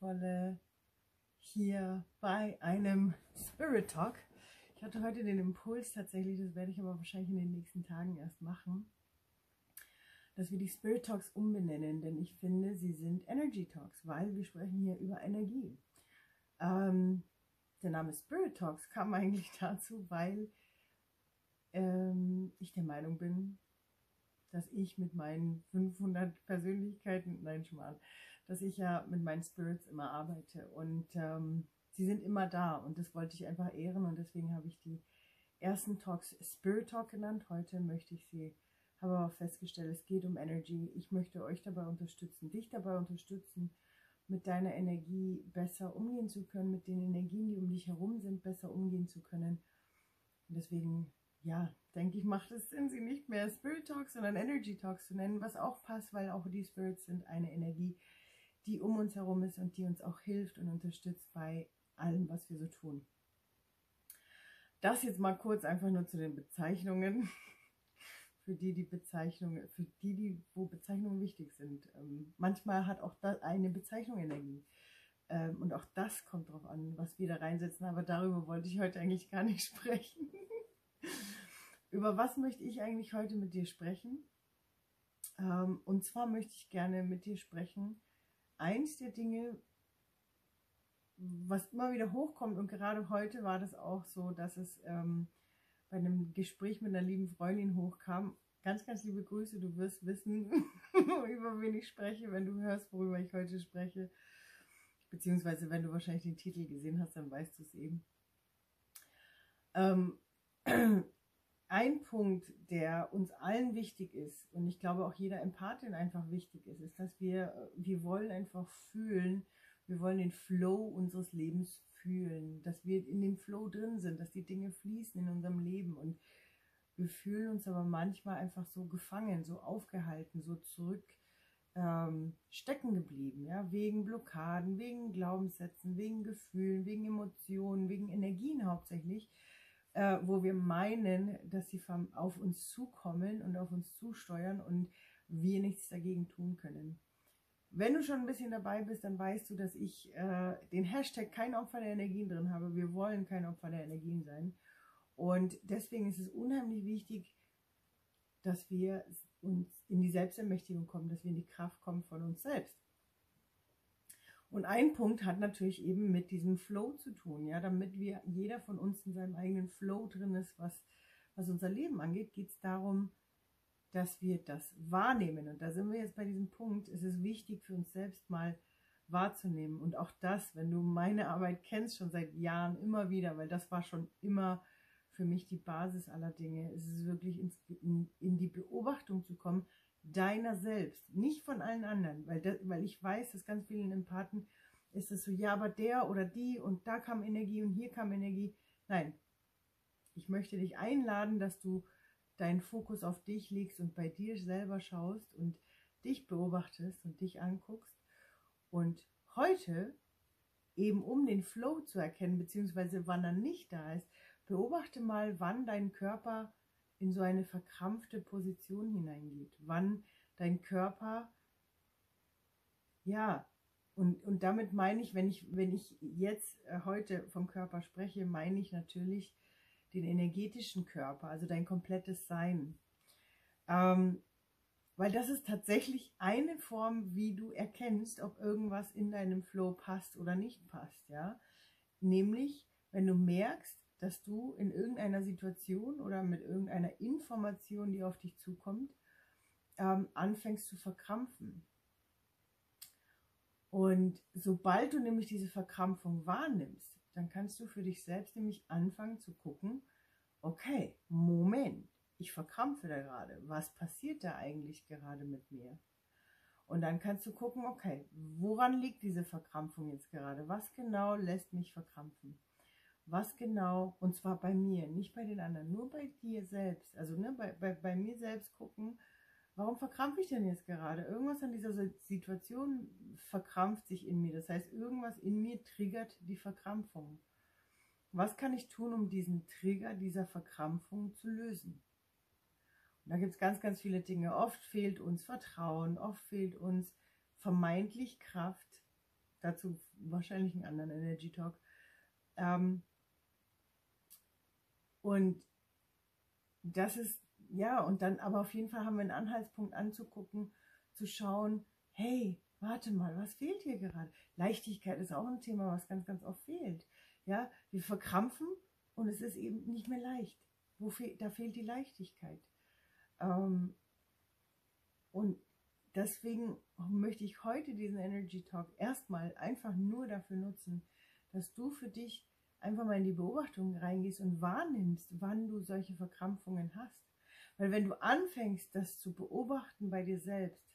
Wundervolle hier bei einem Spirit Talk. Ich hatte heute den Impuls tatsächlich, das werde ich aber wahrscheinlich in den nächsten Tagen erst machen, dass wir die Spirit Talks umbenennen, denn ich finde, sie sind Energy Talks, weil wir sprechen hier über Energie. Ähm, der Name Spirit Talks kam eigentlich dazu, weil ähm, ich der Meinung bin, dass ich mit meinen 500 Persönlichkeiten, nein, schon mal, dass ich ja mit meinen Spirits immer arbeite und ähm, sie sind immer da und das wollte ich einfach ehren und deswegen habe ich die ersten Talks Spirit Talk genannt. Heute möchte ich sie, habe aber festgestellt, es geht um Energy. Ich möchte euch dabei unterstützen, dich dabei unterstützen, mit deiner Energie besser umgehen zu können, mit den Energien, die um dich herum sind, besser umgehen zu können. Und deswegen, ja, denke ich, macht es Sinn, sie nicht mehr Spirit Talks, sondern Energy Talks zu nennen, was auch passt, weil auch die Spirits sind eine Energie, die um uns herum ist und die uns auch hilft und unterstützt bei allem, was wir so tun. Das jetzt mal kurz einfach nur zu den Bezeichnungen. Für die, die Bezeichnungen, für die, die, wo Bezeichnungen wichtig sind. Ähm, manchmal hat auch eine Bezeichnung Energie. Ähm, und auch das kommt darauf an, was wir da reinsetzen. Aber darüber wollte ich heute eigentlich gar nicht sprechen. Über was möchte ich eigentlich heute mit dir sprechen? Ähm, und zwar möchte ich gerne mit dir sprechen eins der Dinge, was immer wieder hochkommt und gerade heute war das auch so, dass es ähm, bei einem Gespräch mit einer lieben Freundin hochkam. Ganz, ganz liebe Grüße, du wirst wissen, über wen ich spreche, wenn du hörst, worüber ich heute spreche. Beziehungsweise, wenn du wahrscheinlich den Titel gesehen hast, dann weißt du es eben. Ähm, ein Punkt, der uns allen wichtig ist, und ich glaube auch jeder Empathin einfach wichtig ist, ist, dass wir, wir wollen einfach fühlen, wir wollen den Flow unseres Lebens fühlen, dass wir in dem Flow drin sind, dass die Dinge fließen in unserem Leben und wir fühlen uns aber manchmal einfach so gefangen, so aufgehalten, so zurück ähm, stecken geblieben, ja, wegen Blockaden, wegen Glaubenssätzen, wegen Gefühlen, wegen Emotionen, wegen Energien hauptsächlich äh, wo wir meinen, dass sie auf uns zukommen und auf uns zusteuern und wir nichts dagegen tun können. Wenn du schon ein bisschen dabei bist, dann weißt du, dass ich äh, den Hashtag kein Opfer der Energien drin habe. Wir wollen kein Opfer der Energien sein. Und deswegen ist es unheimlich wichtig, dass wir uns in die Selbstermächtigung kommen, dass wir in die Kraft kommen von uns selbst. Und ein Punkt hat natürlich eben mit diesem Flow zu tun, ja, damit wir jeder von uns in seinem eigenen Flow drin ist, was, was unser Leben angeht, geht es darum, dass wir das wahrnehmen. Und da sind wir jetzt bei diesem Punkt, es ist wichtig für uns selbst mal wahrzunehmen. Und auch das, wenn du meine Arbeit kennst, schon seit Jahren immer wieder, weil das war schon immer für mich die Basis aller Dinge, es ist wirklich in, in die Beobachtung zu kommen, deiner selbst, nicht von allen anderen, weil, das, weil ich weiß, dass ganz vielen Empathen ist es so, ja, aber der oder die und da kam Energie und hier kam Energie. Nein, ich möchte dich einladen, dass du deinen Fokus auf dich legst und bei dir selber schaust und dich beobachtest und dich anguckst. Und heute, eben um den Flow zu erkennen, beziehungsweise wann er nicht da ist, beobachte mal, wann dein Körper in so eine verkrampfte Position hineingeht, wann dein Körper, ja, und, und damit meine ich, wenn ich, wenn ich jetzt äh, heute vom Körper spreche, meine ich natürlich den energetischen Körper, also dein komplettes Sein. Ähm, weil das ist tatsächlich eine Form, wie du erkennst, ob irgendwas in deinem Flow passt oder nicht passt, ja. Nämlich, wenn du merkst, dass du in irgendeiner Situation oder mit irgendeiner Information, die auf dich zukommt, ähm, anfängst zu verkrampfen. Und sobald du nämlich diese Verkrampfung wahrnimmst, dann kannst du für dich selbst nämlich anfangen zu gucken, okay, Moment, ich verkrampfe da gerade. Was passiert da eigentlich gerade mit mir? Und dann kannst du gucken, okay, woran liegt diese Verkrampfung jetzt gerade? Was genau lässt mich verkrampfen? Was genau, und zwar bei mir, nicht bei den anderen, nur bei dir selbst, also ne, bei, bei, bei mir selbst gucken, warum verkrampfe ich denn jetzt gerade? Irgendwas an dieser Situation verkrampft sich in mir, das heißt, irgendwas in mir triggert die Verkrampfung. Was kann ich tun, um diesen Trigger dieser Verkrampfung zu lösen? Und da gibt es ganz, ganz viele Dinge. Oft fehlt uns Vertrauen, oft fehlt uns vermeintlich Kraft, Dazu wahrscheinlich einen anderen Energy Talk. Ähm, und das ist, ja, und dann, aber auf jeden Fall haben wir einen Anhaltspunkt anzugucken, zu schauen, hey, warte mal, was fehlt hier gerade? Leichtigkeit ist auch ein Thema, was ganz, ganz oft fehlt. Ja, wir verkrampfen und es ist eben nicht mehr leicht. Wo fehl, da fehlt die Leichtigkeit. Ähm, und deswegen möchte ich heute diesen Energy Talk erstmal einfach nur dafür nutzen, dass du für dich einfach mal in die Beobachtung reingehst und wahrnimmst, wann du solche Verkrampfungen hast. Weil wenn du anfängst, das zu beobachten bei dir selbst,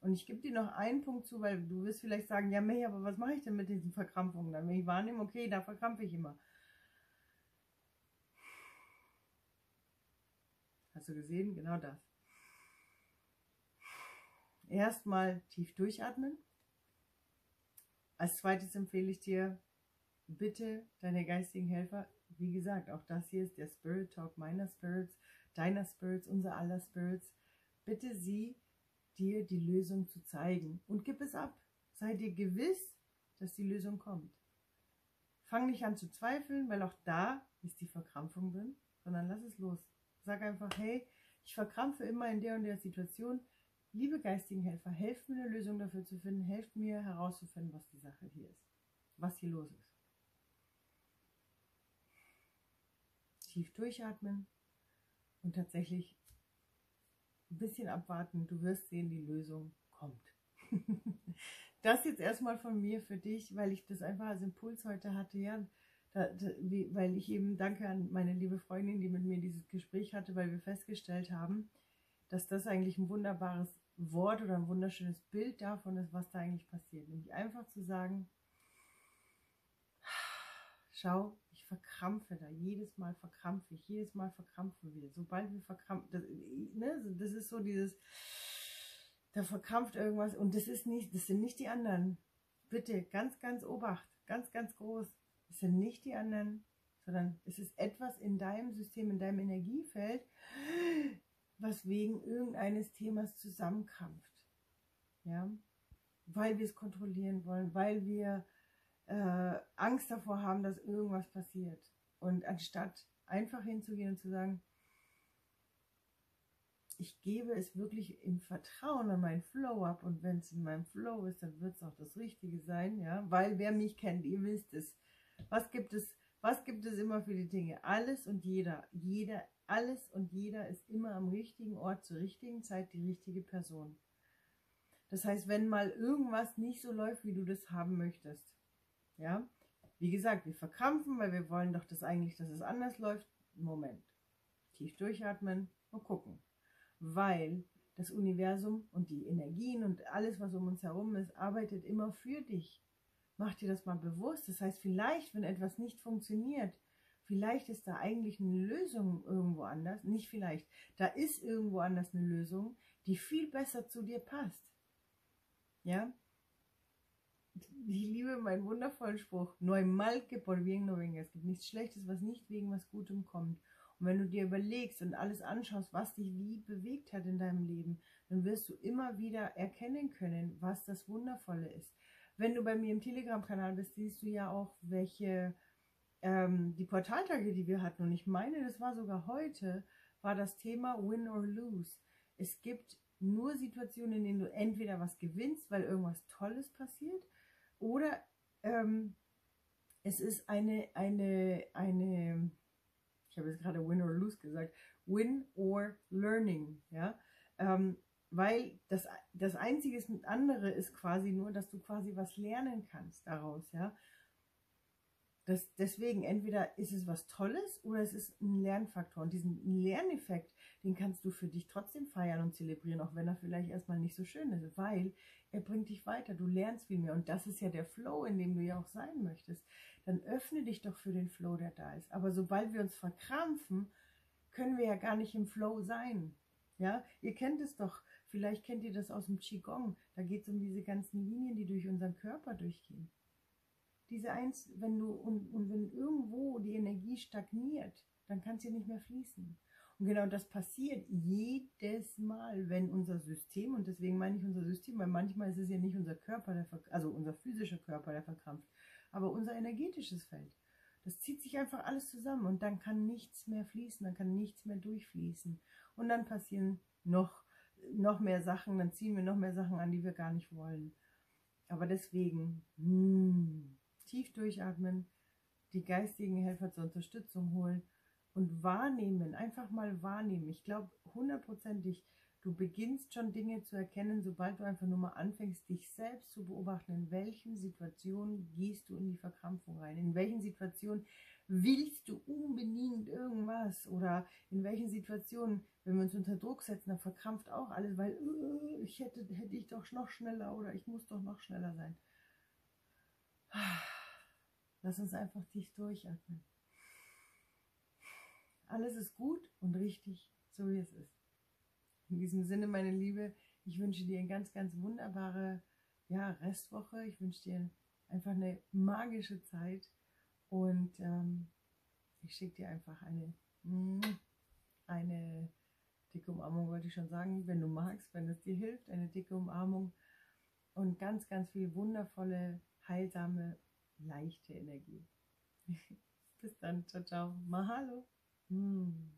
und ich gebe dir noch einen Punkt zu, weil du wirst vielleicht sagen, ja, May, aber was mache ich denn mit diesen Verkrampfungen? Dann, wenn ich wahrnehme, okay, da verkrampfe ich immer. Hast du gesehen? Genau das. Erstmal tief durchatmen. Als zweites empfehle ich dir, bitte deine geistigen Helfer, wie gesagt, auch das hier ist der Spirit Talk meiner Spirits, deiner Spirits, unser aller Spirits, bitte sie dir die Lösung zu zeigen und gib es ab. Sei dir gewiss, dass die Lösung kommt. Fang nicht an zu zweifeln, weil auch da ist die Verkrampfung drin, sondern lass es los. Sag einfach, hey, ich verkrampfe immer in der und der Situation. Liebe geistigen Helfer, helft mir eine Lösung dafür zu finden, helft mir herauszufinden, was die Sache hier ist, was hier los ist. Tief durchatmen und tatsächlich ein bisschen abwarten. Du wirst sehen, die Lösung kommt. das jetzt erstmal von mir für dich, weil ich das einfach als Impuls heute hatte. Ja, da, da, wie, weil ich eben danke an meine liebe Freundin, die mit mir dieses Gespräch hatte, weil wir festgestellt haben, dass das eigentlich ein wunderbares Wort oder ein wunderschönes Bild davon ist, was da eigentlich passiert. Nämlich einfach zu sagen, schau, verkrampfe da. Jedes Mal verkrampfe ich, jedes Mal verkrampfen wir. Sobald wir verkrampfen, das, ne, das ist so dieses, da verkrampft irgendwas und das ist nicht, das sind nicht die anderen. Bitte, ganz, ganz Obacht, ganz, ganz groß. Das sind nicht die anderen, sondern es ist etwas in deinem System, in deinem Energiefeld, was wegen irgendeines Themas zusammenkrampft. Ja, weil wir es kontrollieren wollen, weil wir äh, Angst davor haben, dass irgendwas passiert. Und anstatt einfach hinzugehen und zu sagen, ich gebe es wirklich im Vertrauen an meinen Flow ab und wenn es in meinem Flow ist, dann wird es auch das Richtige sein, ja, weil wer mich kennt, ihr wisst es. Was gibt es, was gibt es immer für die Dinge? Alles und jeder, jeder, alles und jeder ist immer am richtigen Ort zur richtigen Zeit die richtige Person. Das heißt, wenn mal irgendwas nicht so läuft, wie du das haben möchtest, ja, wie gesagt, wir verkrampfen, weil wir wollen doch das eigentlich, dass es anders läuft. Moment. Tief durchatmen und gucken. Weil das Universum und die Energien und alles, was um uns herum ist, arbeitet immer für dich. Mach dir das mal bewusst. Das heißt, vielleicht, wenn etwas nicht funktioniert, vielleicht ist da eigentlich eine Lösung irgendwo anders. Nicht vielleicht. Da ist irgendwo anders eine Lösung, die viel besser zu dir passt. Ja? Ich liebe meinen wundervollen Spruch, que por bien no venga. Es gibt nichts Schlechtes, was nicht wegen was Gutem kommt. Und wenn du dir überlegst und alles anschaust, was dich wie bewegt hat in deinem Leben, dann wirst du immer wieder erkennen können, was das Wundervolle ist. Wenn du bei mir im Telegram-Kanal bist, siehst du ja auch, welche ähm, die Portaltage, die wir hatten. Und ich meine, das war sogar heute, war das Thema Win or Lose. Es gibt nur Situationen, in denen du entweder was gewinnst, weil irgendwas Tolles passiert, oder ähm, es ist eine, eine, eine, ich habe jetzt gerade Win or Lose gesagt, Win or Learning, ja, ähm, weil das, das einzige andere ist quasi nur, dass du quasi was lernen kannst daraus, ja. Das, deswegen, entweder ist es was Tolles oder es ist ein Lernfaktor. Und diesen Lerneffekt, den kannst du für dich trotzdem feiern und zelebrieren, auch wenn er vielleicht erstmal nicht so schön ist, weil er bringt dich weiter, du lernst viel mehr. Und das ist ja der Flow, in dem du ja auch sein möchtest. Dann öffne dich doch für den Flow, der da ist. Aber sobald wir uns verkrampfen, können wir ja gar nicht im Flow sein. Ja, ihr kennt es doch. Vielleicht kennt ihr das aus dem Qigong. Da geht es um diese ganzen Linien, die durch unseren Körper durchgehen diese eins, wenn du und, und wenn irgendwo die Energie stagniert, dann kann sie nicht mehr fließen. Und genau das passiert jedes Mal, wenn unser System, und deswegen meine ich unser System, weil manchmal ist es ja nicht unser Körper, der also unser physischer Körper, der verkrampft, aber unser energetisches Feld. Das zieht sich einfach alles zusammen und dann kann nichts mehr fließen, dann kann nichts mehr durchfließen. Und dann passieren noch, noch mehr Sachen, dann ziehen wir noch mehr Sachen an, die wir gar nicht wollen. Aber deswegen, mh, hm, tief durchatmen, die geistigen Helfer zur Unterstützung holen und wahrnehmen, einfach mal wahrnehmen. Ich glaube hundertprozentig, du beginnst schon Dinge zu erkennen, sobald du einfach nur mal anfängst, dich selbst zu beobachten, in welchen Situationen gehst du in die Verkrampfung rein, in welchen Situationen willst du unbedingt irgendwas oder in welchen Situationen, wenn wir uns unter Druck setzen, dann verkrampft auch alles, weil uh, ich hätte, hätte ich doch noch schneller oder ich muss doch noch schneller sein. Lass uns einfach tief durchatmen. Alles ist gut und richtig, so wie es ist. In diesem Sinne, meine Liebe, ich wünsche dir eine ganz, ganz wunderbare ja, Restwoche. Ich wünsche dir einfach eine magische Zeit und ähm, ich schicke dir einfach eine, eine dicke Umarmung, wollte ich schon sagen, wenn du magst, wenn es dir hilft, eine dicke Umarmung und ganz, ganz viel wundervolle, heilsame, leichte Energie. Bis dann, ciao, ciao, mahalo. Mm.